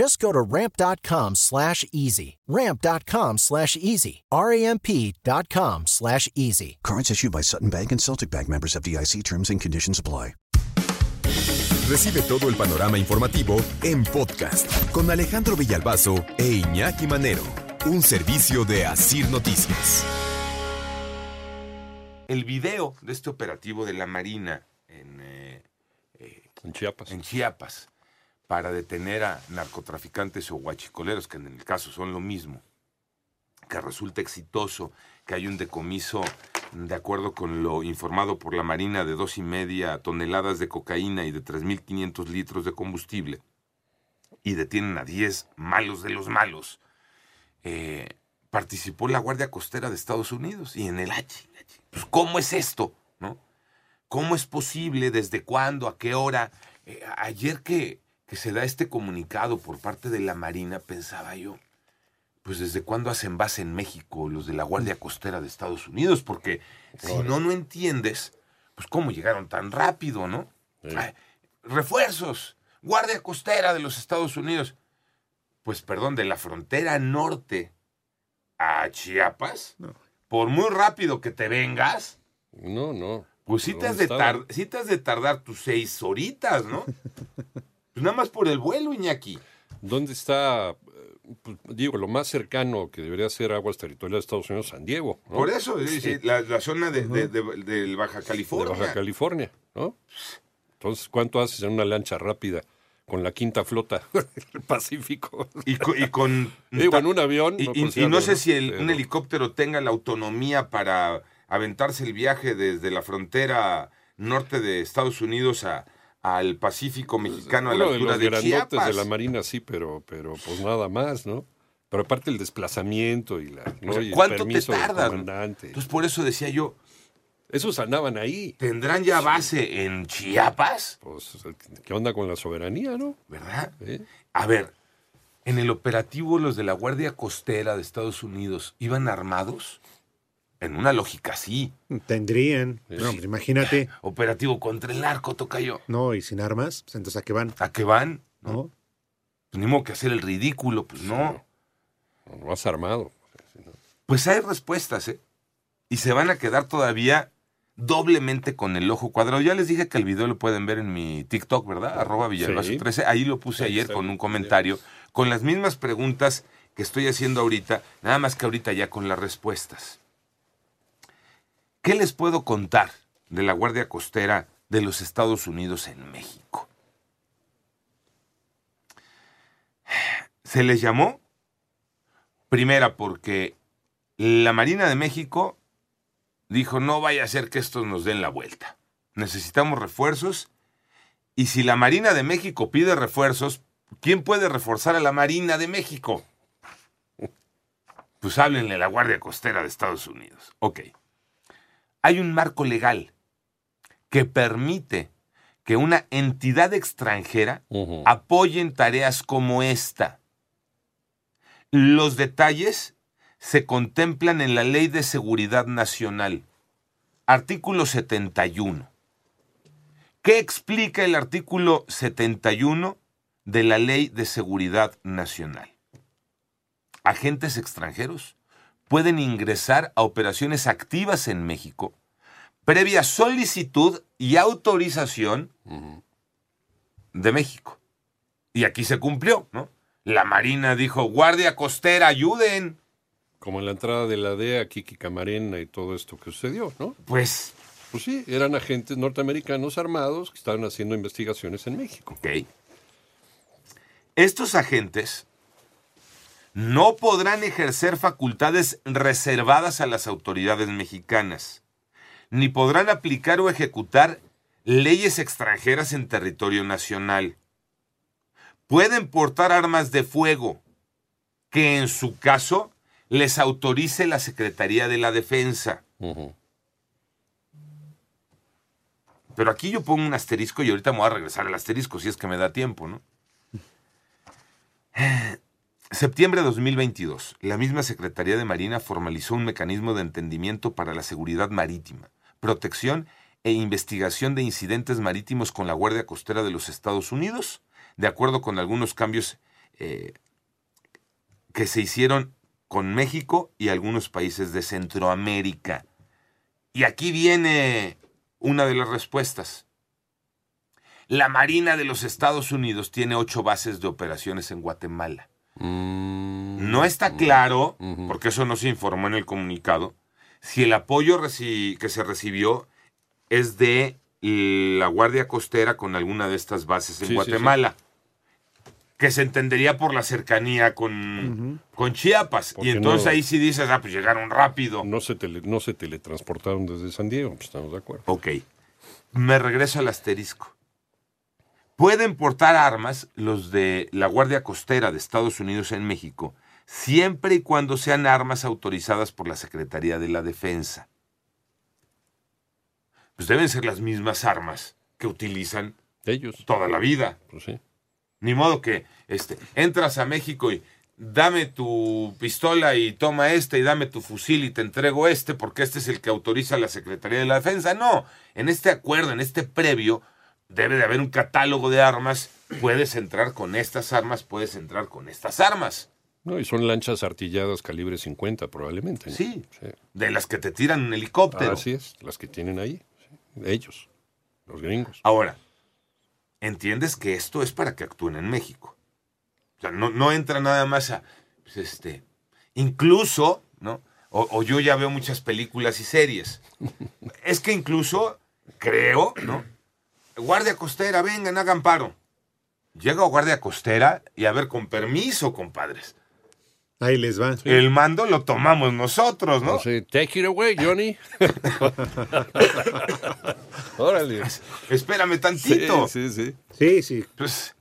Just go to ramp.com slash easy. Ramp.com slash easy. R-A-M-P.com slash easy. Cards issued by Sutton Bank and Celtic Bank members of DIC terms and conditions apply. Recibe todo el panorama informativo en podcast con Alejandro Villalbazo e Iñaki Manero, un servicio de Asir Noticias. El video de este operativo de la Marina en, eh, En Chiapas. en Chiapas para detener a narcotraficantes o guachicoleros, que en el caso son lo mismo, que resulta exitoso, que hay un decomiso, de acuerdo con lo informado por la Marina, de dos y media toneladas de cocaína y de 3.500 litros de combustible, y detienen a 10 malos de los malos, eh, participó la Guardia Costera de Estados Unidos y en el H. Pues, ¿cómo es esto? ¿No? ¿Cómo es posible? ¿Desde cuándo? ¿A qué hora? Eh, ayer que, que se da este comunicado por parte de la Marina, pensaba yo, pues desde cuándo hacen base en México los de la Guardia Costera de Estados Unidos, porque si no, no entiendes, pues cómo llegaron tan rápido, ¿no? Ay, refuerzos, Guardia Costera de los Estados Unidos. Pues perdón, de la frontera norte a Chiapas, por muy rápido que te vengas, No, no. pues sí te, has ¿Dónde de estaban? tar- sí te has de tardar tus seis horitas, ¿no? pues nada más por el vuelo, Iñaki. ¿Dónde está, eh, pues, digo, lo más cercano que debería ser aguas territoriales de Estados Unidos, San Diego? ¿no? Por eso, sí, sí, la, la zona de, de- de- del Baja De California. Baja California, ¿no? Entonces, ¿cuánto haces en una lancha rápida con la quinta flota del Pacífico? Y, co- y con... Digo, en un avión. Y, no, y- y ya no lo- sé si el- un helicóptero tenga la autonomía para aventarse el viaje desde la frontera norte de Estados Unidos a, al Pacífico mexicano a la Uno de altura los de, grandotes Chiapas. de la Marina, sí, pero, pero pues nada más, ¿no? Pero aparte el desplazamiento y la ¿no? O sea, y el ¿Cuánto te tardas? comandante. Entonces por eso decía yo, Esos andaban ahí. ¿tendrán ya base en Chiapas? Pues, ¿qué onda con la soberanía, no? ¿Verdad? ¿Eh? A ver, en el operativo los de la Guardia Costera de Estados Unidos iban armados. En una lógica sí. Tendrían. No, pues imagínate. Operativo contra el narco, tocayo. No, y sin armas, pues entonces a qué van, ¿A qué van? ¿No? ¿no? Pues ni modo que hacer el ridículo, pues no. No vas armado. Pues hay respuestas, ¿eh? Y se van a quedar todavía doblemente con el ojo cuadrado. Ya les dije que el video lo pueden ver en mi TikTok, ¿verdad? Arroba Villalbazo Sí. 13. Ahí lo puse ayer con un comentario, con las mismas preguntas que estoy haciendo ahorita, nada más que ahorita ya con las respuestas. ¿Qué les puedo contar de la Guardia Costera de los Estados Unidos en México? Se les llamó, primera, porque la Marina de México dijo, no vaya a ser que estos nos den la vuelta. Necesitamos refuerzos. Y si la Marina de México pide refuerzos, ¿quién puede reforzar a la Marina de México? Pues háblenle a la Guardia Costera de Estados Unidos. Ok. Hay un marco legal que permite que una entidad extranjera Ujú. apoye en tareas como esta. Los detalles se contemplan en la Ley de Seguridad Nacional, artículo 71. ¿Qué explica el artículo 71 de la Ley de Seguridad Nacional? Agentes extranjeros pueden ingresar a operaciones activas en México previa solicitud y autorización de México. Y aquí se cumplió, ¿no? La Marina dijo, Guardia Costera, ayuden. Como en la entrada de la DEA, Kiki Camarena y todo esto que sucedió, ¿no? Pues Pues sí, eran agentes norteamericanos armados que estaban haciendo investigaciones en México. Ok. Estos agentes no podrán ejercer facultades reservadas a las autoridades mexicanas, ni podrán aplicar o ejecutar leyes extranjeras en territorio nacional. Pueden portar armas de fuego, que en su caso les autorice la Secretaría de la Defensa. Pero aquí yo pongo un asterisco y ahorita me voy a regresar al asterisco si es que me da tiempo, ¿no? Septiembre de 2022, la misma Secretaría de Marina formalizó un mecanismo de entendimiento para la seguridad marítima, protección e investigación de incidentes marítimos con la Guardia Costera de los Estados Unidos, de acuerdo con algunos cambios eh, que se hicieron con México y algunos países de Centroamérica. Y aquí viene una de las respuestas. La Marina de los Estados Unidos tiene ocho bases de operaciones en Guatemala. Mm, No está claro, Ujú. porque eso no se informó en el comunicado, si el apoyo que se recibió es de la Guardia Costera con alguna de estas bases en Sí, sí, Guatemala. Que se entendería por la cercanía con, con Chiapas. Porque Y entonces no- ahí sí dices, ah, pues llegaron rápido. no, se tele- no se teletransportaron desde San Diego, pues estamos de acuerdo. Ok. Me regreso al asterisco. Pueden portar armas los de la Guardia Costera de Estados Unidos en México, siempre y cuando sean armas autorizadas por la Secretaría de la Defensa. Pues deben ser las mismas armas que utilizan Ellos, toda la vida. pues sí. Ni modo que este, entras a México y dame tu pistola y toma este y dame tu fusil y te entrego este porque este es el que autoriza la Secretaría de la Defensa. No, en este acuerdo, en este previo, debe de haber un catálogo de armas. Puedes entrar con estas armas, puedes entrar con estas armas. No, y son lanchas artilladas calibre 50 probablemente. ¿no? Sí, Sí. de las que te tiran un helicóptero. Así es, las que tienen ahí. sí. Ellos, los gringos. Ahora, entiendes que esto es para que actúen en México. O sea, no, no entra nada más a, pues, este, incluso, ¿no? O, o yo ya veo muchas películas y series. Es que incluso, creo, ¿no? Guardia costera, vengan, hagan paro. Llega guardia costera y a ver, con permiso, compadres. Ahí les va. El mando lo tomamos nosotros, ¿no? Así, Take it away, Johnny. Órale. Espérame Sí, tantito. sí, sí. Sí, sí. Pues,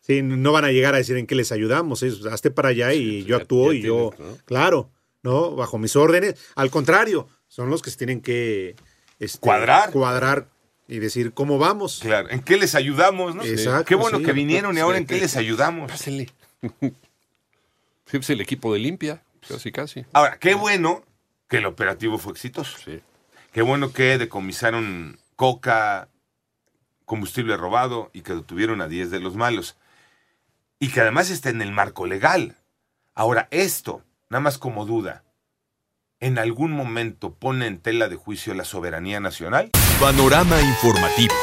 Sí, no van a llegar a decir en qué les ayudamos. Es, hazte para allá y yo ya- actúo ya y yo, tienes, ¿no? claro, ¿no? Bajo mis órdenes. Al contrario, son los que se tienen que este, Cuadrar. Cuadrar y decir cómo vamos. Claro, ¿en qué les ayudamos, no? Exacto, Qué bueno sí. que vinieron y ahora en qué Sí. les ayudamos. Pásele. Sí, pues el equipo de limpia, casi, casi. Ahora, qué bueno que el operativo fue exitoso. Sí. Qué bueno que decomisaron coca, combustible robado y que detuvieron a 10 de los malos. Y que además está en el marco legal. Ahora, esto, nada más como duda, ¿en algún momento pone en tela de juicio la soberanía nacional? Panorama informativo.